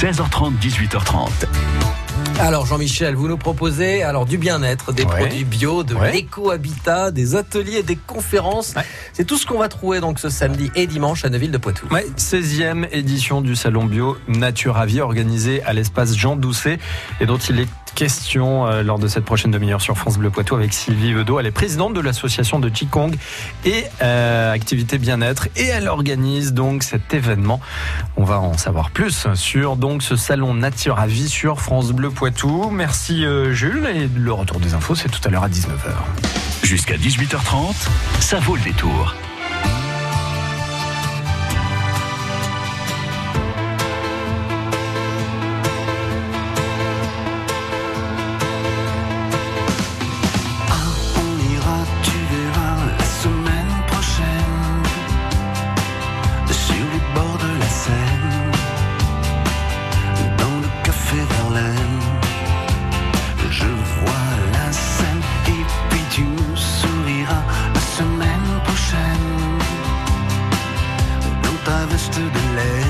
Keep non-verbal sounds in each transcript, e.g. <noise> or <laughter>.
16h30, 18h30. Alors Jean-Michel, vous nous proposez alors du bien-être, des Ouais. produits bio, de Ouais. l'éco-habitat, des ateliers, des conférences. Ouais. C'est tout ce qu'on va trouver donc ce samedi et dimanche à Neuville de Poitou. Ouais, 16e édition du Salon Bio Nature à Vie organisé à l'espace Jean Doucet et dont il est question euh, lors de cette prochaine demi-heure sur France Bleu Poitou avec Sylvie Vedo. Elle est présidente de l'association de Qigong et euh, Activité Bien-être et elle organise donc cet événement. On va en savoir plus sur donc ce Salon Nature à Vie sur France Bleu Poitou. Merci euh, Jules et le retour des infos c'est tout à l'heure à 19h. Jusqu'à 18h30, ça vaut le détour. To to delay.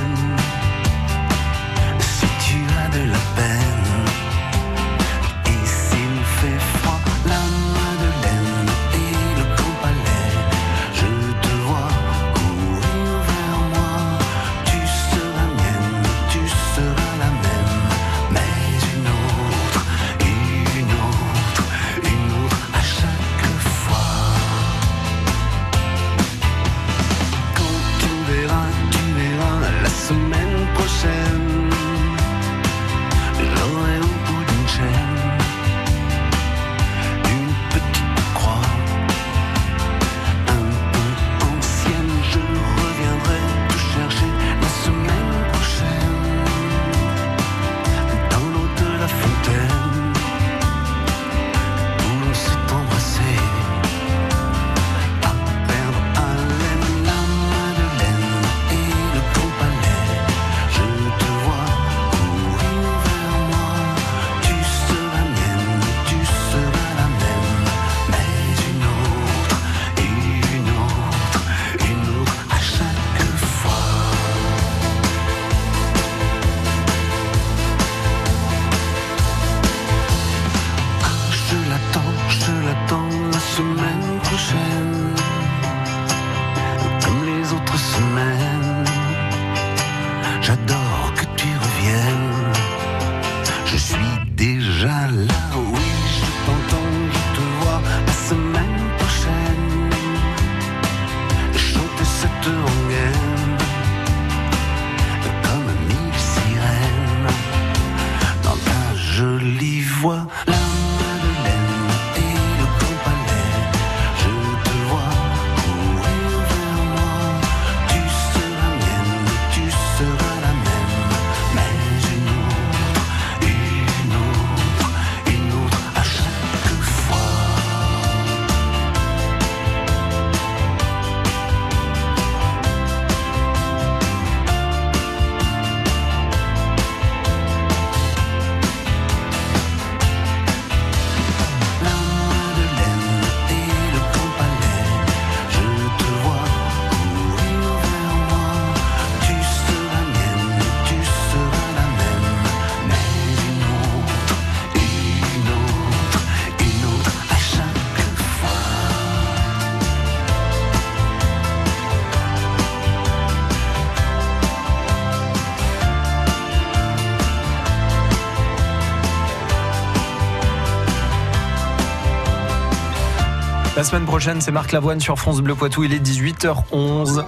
La semaine prochaine, c'est Marc Lavoine sur France Bleu Poitou. Il est 18h11.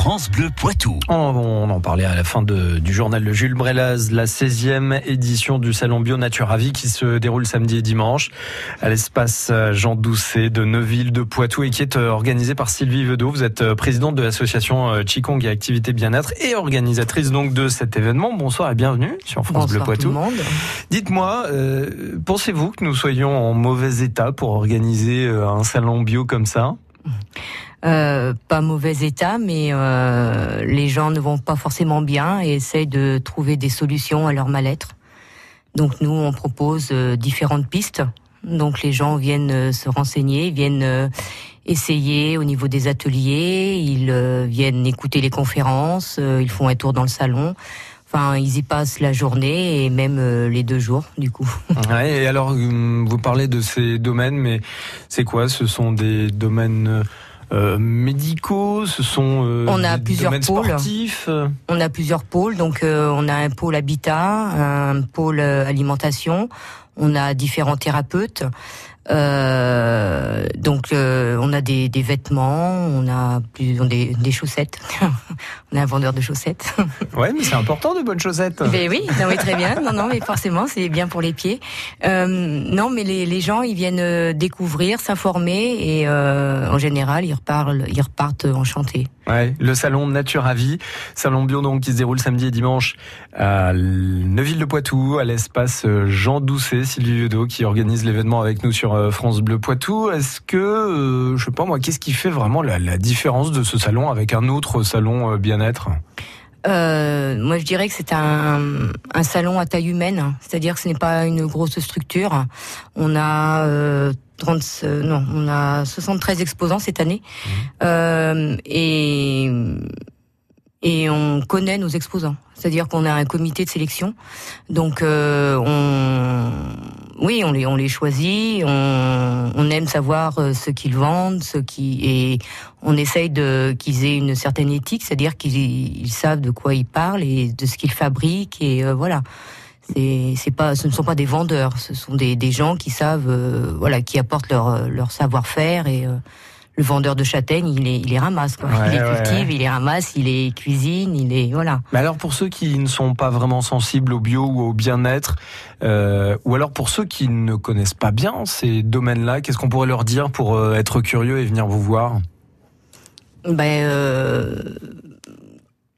France Bleu Poitou. On, on en parlait à la fin de- du journal de Jules Brelaz, la 16e édition du Salon Bio Nature à Vie qui se déroule samedi et dimanche à l'espace euh, Jean Doucet de Neuville de Poitou et qui est euh, organisé par Sylvie Vedo. Vous êtes euh, présidente de l'association euh, Qigong et Activité Bien-être et organisatrice donc de cet événement. Bonsoir et bienvenue sur France Bleu Bonsoir tout Poitou. le monde. Dites-moi, euh, pensez-vous que nous soyons en mauvais état pour organiser euh, un salon bio comme ça? Euh, pas mauvais état, mais euh, les gens ne vont pas forcément bien et essayent de trouver des solutions à leur mal-être. Donc nous, on propose euh, différentes pistes Donc les gens viennent euh, se renseigner, viennent essayer au niveau des ateliers, ils viennent écouter les conférences, ils font un tour dans le salon. Enfin, ils y passent la journée et même les deux jours, du coup. <laughs> Ouais, et alors, hum, vous parlez de ces domaines, mais c'est quoi? Ce sont des domaines euh, médicaux Ce sont euh, On a des plusieurs domaines pôles. sportifs euh On a plusieurs pôles, donc euh, on a un pôle habitat, un pôle euh, alimentation, on a différents thérapeutes. Euh, donc euh, on a des, des vêtements, on a plus, on a des, des chaussettes. <laughs> on a un vendeur de chaussettes. <laughs> Ouais, mais c'est important de bonnes chaussettes. Ben oui, non, mais très bien. Non, non, mais forcément, c'est bien pour les pieds. Euh, non, mais les, les gens, ils viennent découvrir, s'informer, et en général, ils repartent, ils repartent enchantés. Ouais, le salon Nature à Vie, salon bio donc qui se déroule samedi et dimanche à Neuville-le-Poitou, à l'espace Jean Doucet, Sylvie Vedo qui organise l'événement avec nous sur euh, France Bleu Poitou. Est-ce que, euh, je sais pas moi, qu'est-ce qui fait vraiment la, la différence de ce salon avec un autre salon euh, bien-être? Euh, moi, je dirais que c'est un, un salon à taille humaine, c'est-à-dire que ce n'est pas une grosse structure. On a euh, 30, euh, non, on a 73 exposants cette année, Euh, et et on connaît nos exposants. C'est-à-dire qu'on a un comité de sélection, donc euh, on, oui, on les on les choisit, on, on aime savoir euh, ce qu'ils vendent, ce qui et on essaye de qu'ils aient une certaine éthique, c'est-à-dire qu'ils ils savent de quoi ils parlent et de ce qu'ils fabriquent et euh, voilà. C'est c'est pas ce ne sont pas des vendeurs, ce sont des, des gens qui savent euh, voilà qui apportent leur leur savoir-faire et euh, le vendeur de châtaignes, il les, il les ramasse quoi. Ouais, il les cultive, ouais. il les ramasse, il les cuisine, il les voilà. Mais alors pour ceux qui ne sont pas vraiment sensibles au bio ou au bien-être, euh, ou alors pour ceux qui ne connaissent pas bien ces domaines-là, qu'est-ce qu'on pourrait leur dire pour euh, être curieux et venir vous voir? Ben euh,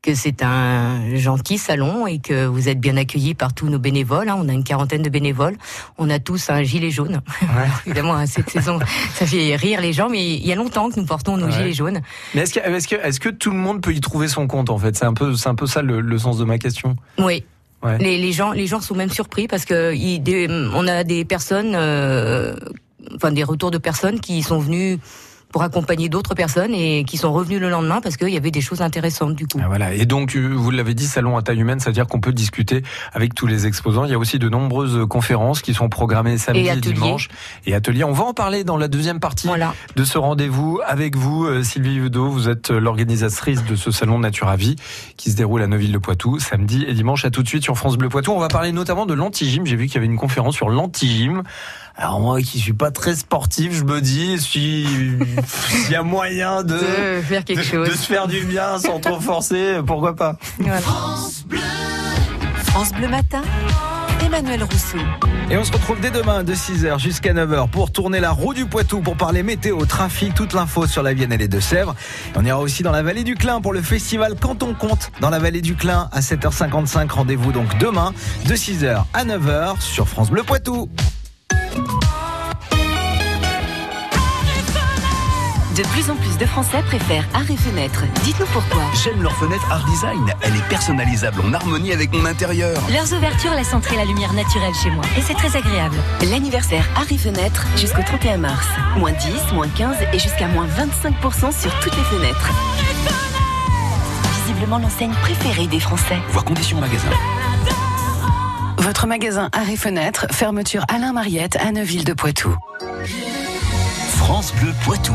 que c'est un gentil salon et que vous êtes bien accueillis par tous nos bénévoles. hein. On a une quarantaine de bénévoles. On a tous un gilet jaune. Alors, <laughs> évidemment, hein, cette saison, ça fait rire les gens, mais il y a longtemps que nous portons nos Ouais. gilets jaunes. Mais est-ce que, est-ce que, est-ce que tout le monde peut y trouver son compte en fait? C'est un peu, c'est un peu ça le, le sens de ma question. Oui. Ouais. Les, les gens, les gens sont même surpris parce que des- on a des personnes, euh, enfin des retours de personnes qui sont venues pour accompagner d'autres personnes et qui sont revenus le lendemain parce qu'il y avait des choses intéressantes du coup. Ah, voilà. Et donc, euh, vous l'avez dit, salon à taille humaine, c'est-à-dire qu'on peut discuter avec tous les exposants. Il y a aussi de nombreuses conférences qui sont programmées samedi Et dimanche. Et ateliers. On va en parler dans la deuxième partie Voilà. de ce rendez-vous avec vous, euh, Sylvie Vedo. Vous êtes l'organisatrice de ce salon Nature à Vie qui se déroule à Neuville-le-Poitou samedi et dimanche. À tout de suite sur France Bleu Poitou. On va parler notamment de l'antigym. J'ai vu qu'il y avait une conférence sur l'antigym. Alors moi qui suis pas très sportif, je me dis si s'il y a moyen de De faire quelque de, chose. de se faire du bien sans trop forcer, pourquoi pas Voilà. France Bleu Matin, Emmanuel Rousseau. Et on se retrouve dès demain de 6h jusqu'à 9h pour tourner la roue du Poitou pour parler météo, trafic, toute l'info sur la Vienne et les Deux-Sèvres. On ira aussi dans la vallée du Clin pour le festival Quand on compte dans la vallée du Clin à 7h55. Rendez-vous donc demain de 6h à 9h sur France Bleu Poitou. De plus en plus de Français préfèrent arrêt fenêtre. Dites-nous pourquoi. J'aime leur fenêtre Art Design. Elle est personnalisable en harmonie avec mon intérieur. Leurs ouvertures laissent entrer la lumière naturelle chez moi. Et c'est très agréable. L'anniversaire Arrêt Fenêtre jusqu'au 31 mars. Moins 10, moins 15 et jusqu'à moins 25% sur toutes les fenêtres. Visiblement l'enseigne préférée des Français. Voir conditions magasin. Votre magasin Arrêt Fenêtre, fermeture Alain Mariette à Neuville de Poitou. France Bleu Poitou.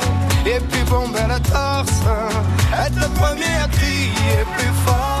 et puis bomber la torse. Être le premier à crier plus fort.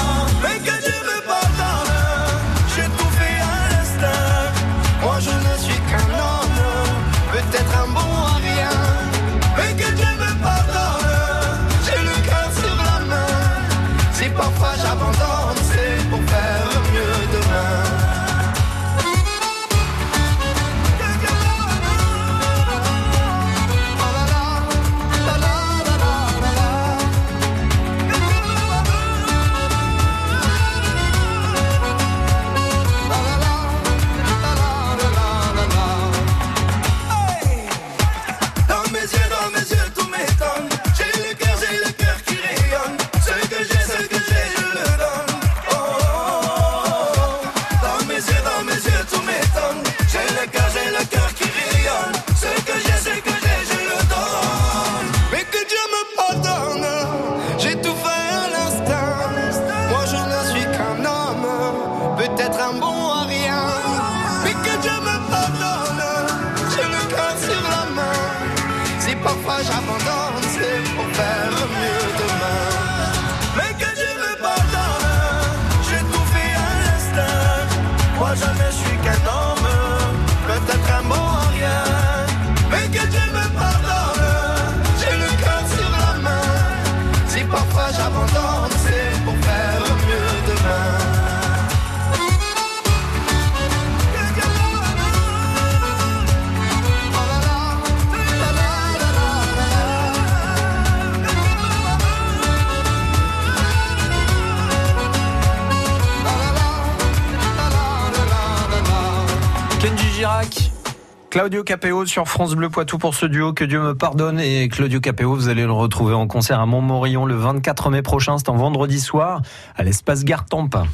Claudio Capéo sur France Bleu Poitou pour ce duo Que Dieu me pardonne et Claudio Capéo vous allez le retrouver en concert à Montmorillon le 24 mai prochain c'est en vendredi soir à l'espace Gare Tampa.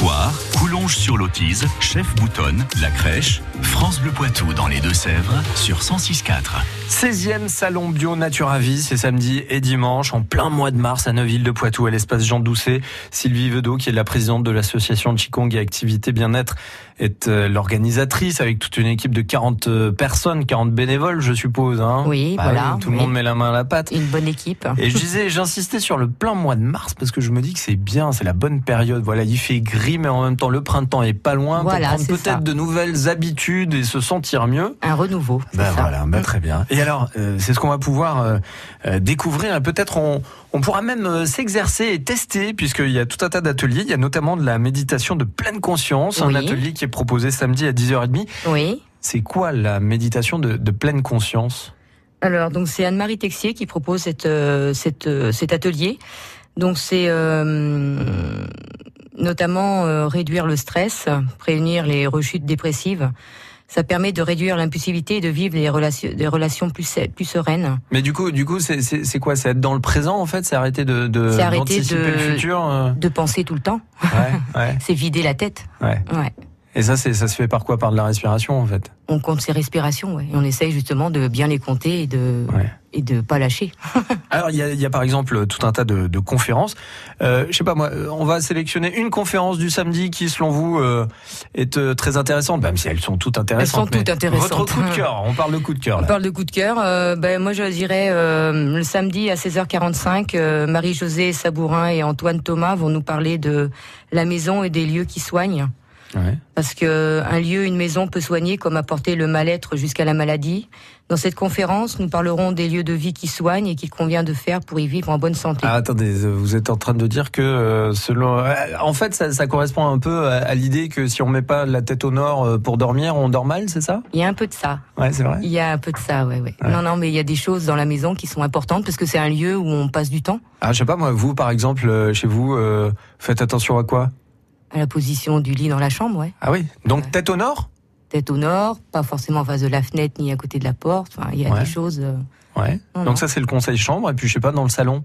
Toire, Coulonges sur l'Autise, Chef Boutonne, La Crèche, France Bleu Poitou dans les Deux-Sèvres sur 106.4. 16e salon bio Nature à Vie, c'est samedi et dimanche en plein mois de mars à Neuville de Poitou à l'espace Jean Doucet. Sylvie Vedo qui est la présidente de l'association Qigong et Activité Bien-être est euh, l'organisatrice avec toute une équipe de 40 euh, personnes, 40 bénévoles je suppose. Hein Oui, Bah voilà, tout le monde met la main à la pâte. Une bonne équipe. Et je disais, j'insistais sur le plein mois de mars parce que je me dis que c'est bien, c'est la bonne période. Voilà, il fait gris, mais en même temps le printemps est pas loin Voilà, pour prendre peut-être de nouvelles habitudes et se sentir mieux. Un renouveau. Ben ça. voilà, ben très bien. Et alors, euh, c'est ce qu'on va pouvoir euh, euh, découvrir. Peut-être on, on pourra même euh, s'exercer et tester, puisqu'il y a tout un tas d'ateliers. Il y a notamment de la méditation de pleine conscience, un atelier qui est proposé samedi à 10h30. Oui. C'est quoi la méditation de, de pleine conscience? Alors, donc c'est Anne-Marie Texier qui propose cette, euh, cette, euh, cet atelier. Donc c'est euh, notamment euh, réduire le stress, prévenir les rechutes dépressives. Ça permet de réduire l'impulsivité et de vivre des relations, des relations plus, plus sereines. Mais du coup, du coup, c'est- c'est c'est quoi? C'est être dans le présent en fait? C'est arrêter de de- arrêter de- le futur euh? De penser tout le temps. Ouais, ouais, <laughs> C'est vider la tête. ouais. Ouais. Et ça, c'est ça se fait par quoi? Par de la respiration en fait? On compte ses respirations, ouais. Et on essaye justement de bien les compter et de, Ouais. et de pas lâcher. <laughs> Alors, il y a, y a par exemple tout un tas de, de conférences. Euh, je sais pas moi, on va sélectionner une conférence du samedi qui, selon vous, euh, est euh, très intéressante, même si elles sont toutes intéressantes. Elles sont toutes intéressantes. Votre coup de cœur, on parle de coup de cœur On là. parle de coup de cœur. euh, ben, moi, je dirais euh, le samedi à 16h45, euh, Marie-Josée Sabourin et Antoine Thomas vont nous parler de la maison et des lieux qui soignent. Ouais. Parce que un lieu, une maison peut soigner comme apporter le mal-être jusqu'à la maladie. Dans cette conférence, nous parlerons des lieux de vie qui soignent et qu'il convient de faire pour y vivre en bonne santé. Ah, attendez, vous êtes en train de dire que euh, selon, euh, en fait, ça, ça correspond un peu à, l'idée que si on met pas la tête au nord euh, pour dormir, on dort mal, c'est ça? Il y a un peu de ça. Ouais, c'est vrai. Il y a un peu de ça, ouais, ouais. Ouais. Non, non, mais il y a des choses dans la maison qui sont importantes parce que c'est un lieu où on passe du temps. Ah, je sais pas moi, vous par exemple, chez vous, euh, faites attention à quoi? À la position du lit dans la chambre, ouais. Ah oui, donc Ouais. tête au nord? Tête au nord, pas forcément en face de la fenêtre ni à côté de la porte. Enfin, il y a Ouais. des choses. euh, Ouais. Non, non. Donc ça c'est le conseil chambre et puis je sais pas dans le salon?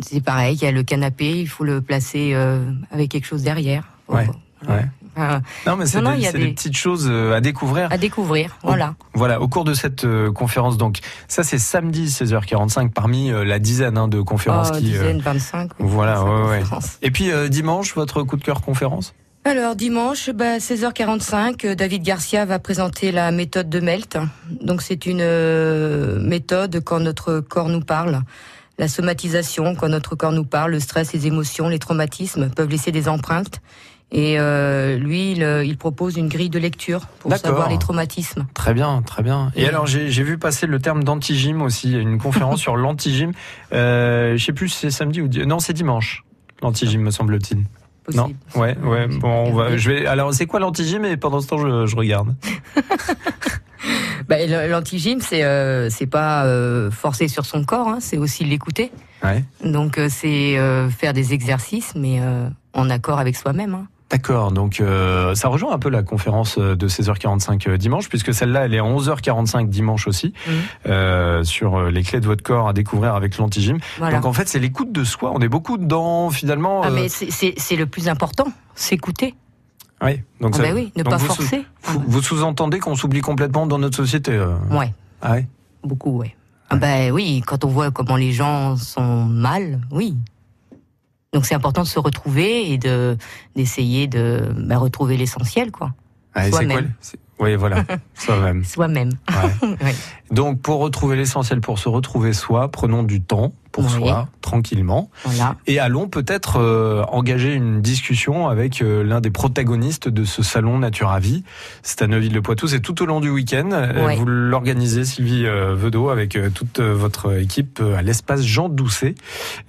C'est pareil, il y a le canapé, il faut le placer euh, avec quelque chose derrière. Ouais, voilà. ouais. Euh, Non, mais c'est des, petites choses euh, à découvrir. à découvrir. Voilà. Voilà, au cours de cette euh, conférence, donc ça c'est samedi 16h45 parmi euh, la dizaine hein, de conférences Oh, qui. euh, dizaine, 25. oui, voilà, 25 ouais, ouais. Et puis euh, dimanche, votre coup de cœur conférence? Alors dimanche, bah, 16h45, euh, David Garcia va présenter la méthode de Melt. Donc c'est une euh, méthode quand notre corps nous parle. La somatisation, quand notre corps nous parle, le stress, les émotions, les traumatismes peuvent laisser des empreintes. Et euh, lui, il, euh, il propose une grille de lecture pour savoir les traumatismes. Très bien, très bien. Et Oui. alors j'ai vu passer le terme d'anti-gym aussi, une conférence <laughs> sur l'anti-gym. Euh, je sais plus si c'est samedi ou non, c'est dimanche. L'anti-gym me semble-t-il. Possible. Non, ouais, ouais. Bon, on va, je vais. Alors, c'est quoi l'anti-gym? Et pendant ce temps, je, je regarde. <laughs> Le- L'anti-gym, c'est euh, c'est pas euh, forcer sur son corps, hein, c'est aussi l'écouter. Ouais. Donc euh, c'est faire des exercices, mais en accord avec soi-même. hein. D'accord. Donc, euh, ça rejoint un peu la conférence euh, de 16h45 euh, dimanche, puisque celle-là, elle est à 11h45 dimanche aussi, Mhm. euh, sur les clés de votre corps à découvrir avec l'anti-gym. Voilà. Donc, en fait, c'est l'écoute de soi. On est beaucoup dedans, finalement. Ah, euh, mais c'est- le plus important, s'écouter. oui. Donc, Ah ça- bah oui, ne donc pas vous forcer. vous, vous sous-entendez qu'on s'oublie complètement dans notre société. Ouais, Ah ouais. beaucoup, ouais. Ah bah oui, quand on voit comment les gens sont mal, oui. Donc c'est important de se retrouver et de d'essayer de bah, retrouver l'essentiel, quoi. Ah, Soi-même. Oui, voilà. <laughs> Soi-même. Soi-même. <laughs> Ouais. Donc, pour retrouver l'essentiel, pour se retrouver soi, prenons du temps pour Oui. soi, tranquillement. Voilà. Et allons peut-être euh, engager une discussion avec euh, l'un des protagonistes de ce salon Nature à Vie. C'est à Neuville-le-Poitou, c'est tout au long du week-end. Euh. Vous l'organisez, Sylvie euh, Vedeau, avec euh, toute votre équipe à l'espace Jean Doucet.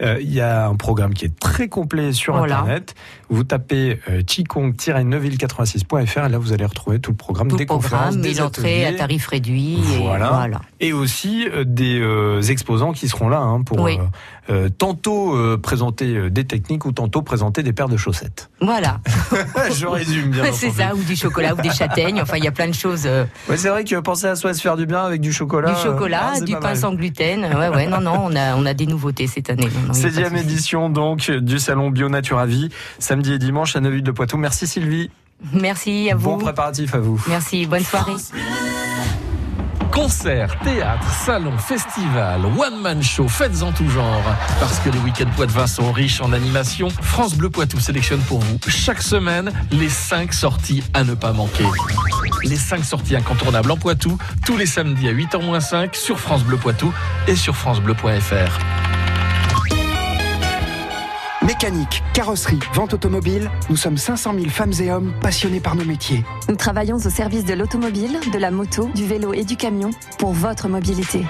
Euh, Il y a un programme qui est très complet sur Voilà. Internet. Vous tapez euh, chikong-neuville86.fr et là vous allez retrouver tout le programme Tout des programme, conférences, des l'entrée à tarif réduit. Voilà. Et voilà. Et aussi euh, des euh, exposants qui seront là hein, pour Oui. Euh, euh, tantôt euh, présenter des techniques ou tantôt présenter des paires de chaussettes. Voilà. Je résume bien. c'est ça, ou du chocolat, ou des châtaignes. Enfin, il y a plein de choses. Ouais, c'est vrai que penser à soi se faire du bien avec du chocolat. du chocolat, ah, du pain mal. sans gluten. Ouais, ouais, non, non, on a, on a des nouveautés cette année. De souci. édition donc du salon Bio Nature à Vie, samedi et dimanche à Neuville-de-Poitou. Merci Sylvie. Merci à vous. Bon préparatif à vous. Merci, bonne soirée. Concerts, théâtre, salons, festivals, one-man show, fêtes en tout genre. Parce que les week-ends poitevins sont riches en animation, France Bleu Poitou sélectionne pour vous chaque semaine les 5 sorties à ne pas manquer. Les 5 sorties incontournables en Poitou, tous les samedis à 8h-5 sur France Bleu Poitou et sur francebleu.fr. Mécanique, carrosserie, vente automobile, nous sommes 500 000 femmes et hommes passionnés par nos métiers. Nous travaillons au service de l'automobile, de la moto, du vélo et du camion pour votre mobilité.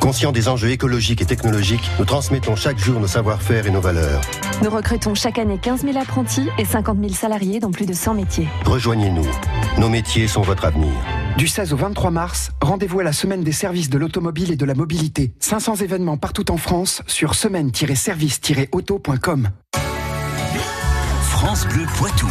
Conscients des enjeux écologiques et technologiques, nous transmettons chaque jour nos savoir-faire et nos valeurs. Nous recrutons chaque année 15 000 apprentis et 50 000 salariés dans plus de 100 métiers. Rejoignez-nous. Nos métiers sont votre avenir. Du 16 au 23 mars, rendez-vous à la semaine des services de l'automobile et de la mobilité. 500 événements partout en France sur semaine-service-auto.com. France Bleu Poitou.